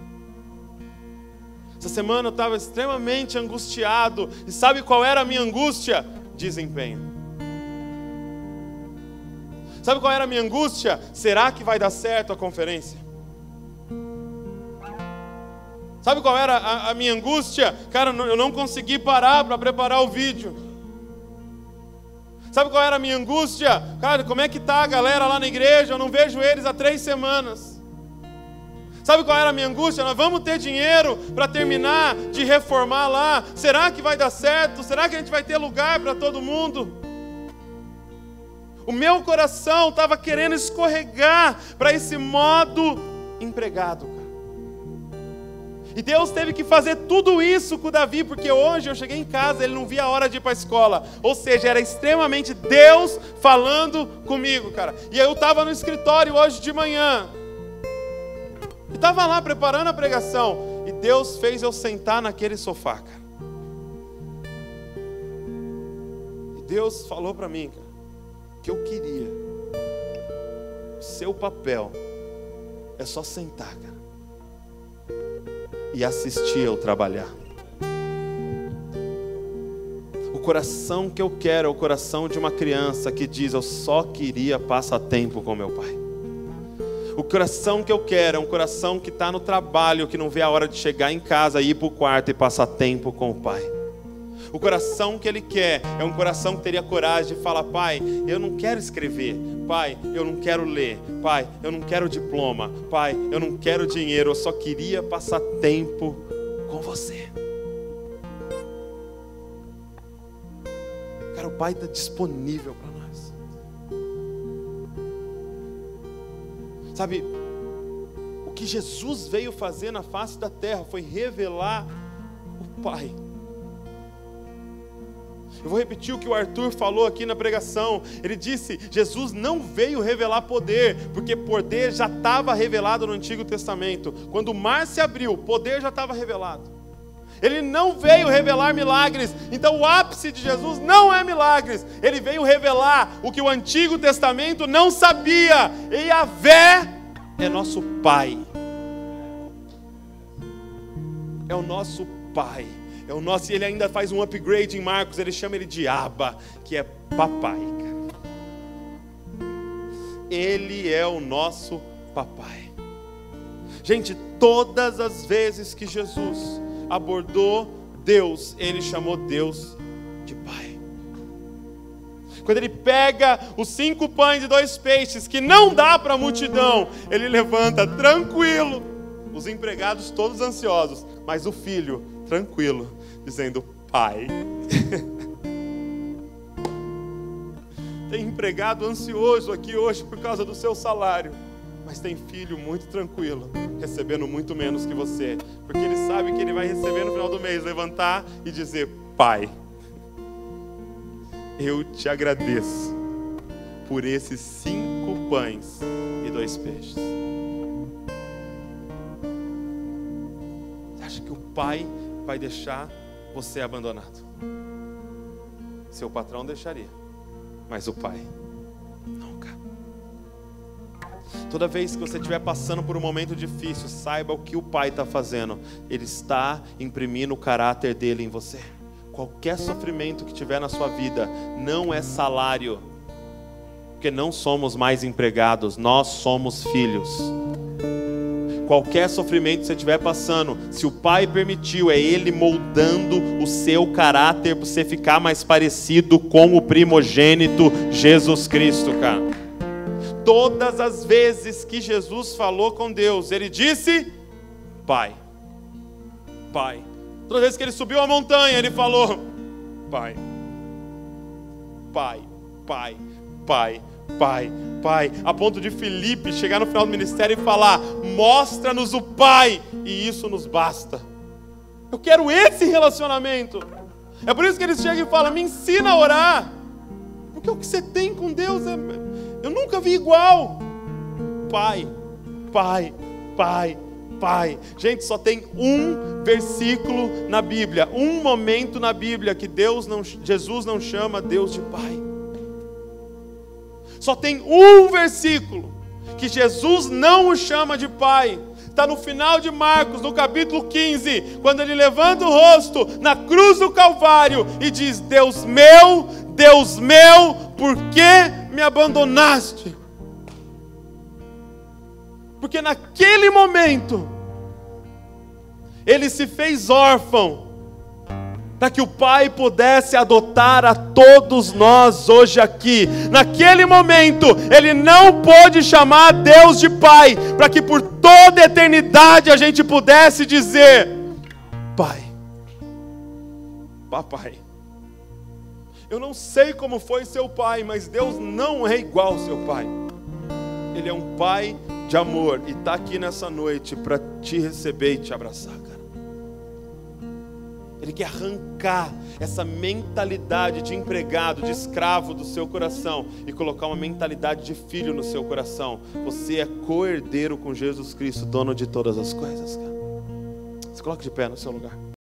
Essa semana eu estava extremamente angustiado. E sabe qual era a minha angústia? Desempenho. Sabe qual era a minha angústia? Será que vai dar certo a conferência? Sabe qual era a, a minha angústia? Cara, eu não consegui parar para preparar o vídeo. Sabe qual era a minha angústia? Cara, como é que tá a galera lá na igreja? Eu não vejo eles há três semanas. Sabe qual era a minha angústia? Nós vamos ter dinheiro para terminar de reformar lá. Será que vai dar certo? Será que a gente vai ter lugar para todo mundo? O meu coração estava querendo escorregar para esse modo empregado. E Deus teve que fazer tudo isso com Davi, porque hoje eu cheguei em casa, ele não via a hora de ir para a escola. Ou seja, era extremamente Deus falando comigo, cara. E eu estava no escritório hoje de manhã. E estava lá preparando a pregação. E Deus fez eu sentar naquele sofá, cara. E Deus falou para mim, cara, que eu queria. Seu papel é só sentar, cara e assistir eu trabalhar. O coração que eu quero é o coração de uma criança que diz: Eu só queria passar tempo com meu pai. O coração que eu quero é um coração que está no trabalho, que não vê a hora de chegar em casa, ir para o quarto e passar tempo com o pai. O coração que ele quer é um coração que teria coragem de falar: Pai, eu não quero escrever, Pai, eu não quero ler. Pai, eu não quero diploma. Pai, eu não quero dinheiro. Eu só queria passar tempo com você. Cara, o Pai está disponível Sabe, o que Jesus veio fazer na face da terra foi revelar o Pai. Eu vou repetir o que o Arthur falou aqui na pregação. Ele disse: Jesus não veio revelar poder, porque poder já estava revelado no Antigo Testamento. Quando o mar se abriu, poder já estava revelado. Ele não veio revelar milagres. Então o ápice de Jesus não é milagres. Ele veio revelar o que o Antigo Testamento não sabia. E a Vé é nosso Pai. É o nosso Pai. É o nosso, e ele ainda faz um upgrade em Marcos, ele chama ele de Aba, que é papai. Ele é o nosso papai. Gente, todas as vezes que Jesus abordou Deus, ele chamou Deus de Pai. Quando ele pega os cinco pães e dois peixes, que não dá para a multidão, ele levanta tranquilo, os empregados todos ansiosos, mas o filho tranquilo, dizendo: Pai. tem empregado ansioso aqui hoje por causa do seu salário, mas tem filho muito tranquilo, recebendo muito menos que você, porque ele sabe que ele vai receber no final do mês, levantar e dizer: Pai, eu te agradeço por esses cinco pães e dois peixes. Você acha que o pai vai deixar você abandonado. Seu patrão deixaria, mas o pai nunca. Toda vez que você estiver passando por um momento difícil, saiba o que o pai está fazendo. Ele está imprimindo o caráter dele em você. Qualquer sofrimento que tiver na sua vida não é salário, porque não somos mais empregados, nós somos filhos qualquer sofrimento que você estiver passando, se o Pai permitiu, é Ele moldando o seu caráter para você ficar mais parecido com o primogênito Jesus Cristo, cara. Todas as vezes que Jesus falou com Deus, Ele disse: Pai, Pai. Todas as vezes que Ele subiu a montanha, Ele falou: Pai, Pai, Pai, Pai. Pai, Pai, a ponto de Felipe chegar no final do ministério e falar: Mostra-nos o Pai, e isso nos basta. Eu quero esse relacionamento. É por isso que eles chegam e falam: Me ensina a orar, porque o que você tem com Deus é. Eu nunca vi igual. Pai, Pai, Pai, Pai. Gente, só tem um versículo na Bíblia, um momento na Bíblia que Deus não, Jesus não chama Deus de Pai. Só tem um versículo que Jesus não o chama de pai. Está no final de Marcos, no capítulo 15, quando ele levanta o rosto na cruz do Calvário e diz: Deus meu, Deus meu, por que me abandonaste? Porque naquele momento, ele se fez órfão para que o Pai pudesse adotar a todos nós hoje aqui. Naquele momento, Ele não pôde chamar Deus de Pai, para que por toda a eternidade a gente pudesse dizer: Pai, Papai. Eu não sei como foi seu pai, mas Deus não é igual ao seu pai. Ele é um pai de amor e está aqui nessa noite para te receber e te abraçar. Ele quer arrancar essa mentalidade de empregado, de escravo do seu coração e colocar uma mentalidade de filho no seu coração. Você é co-herdeiro com Jesus Cristo, dono de todas as coisas. Cara. Se coloque de pé no seu lugar.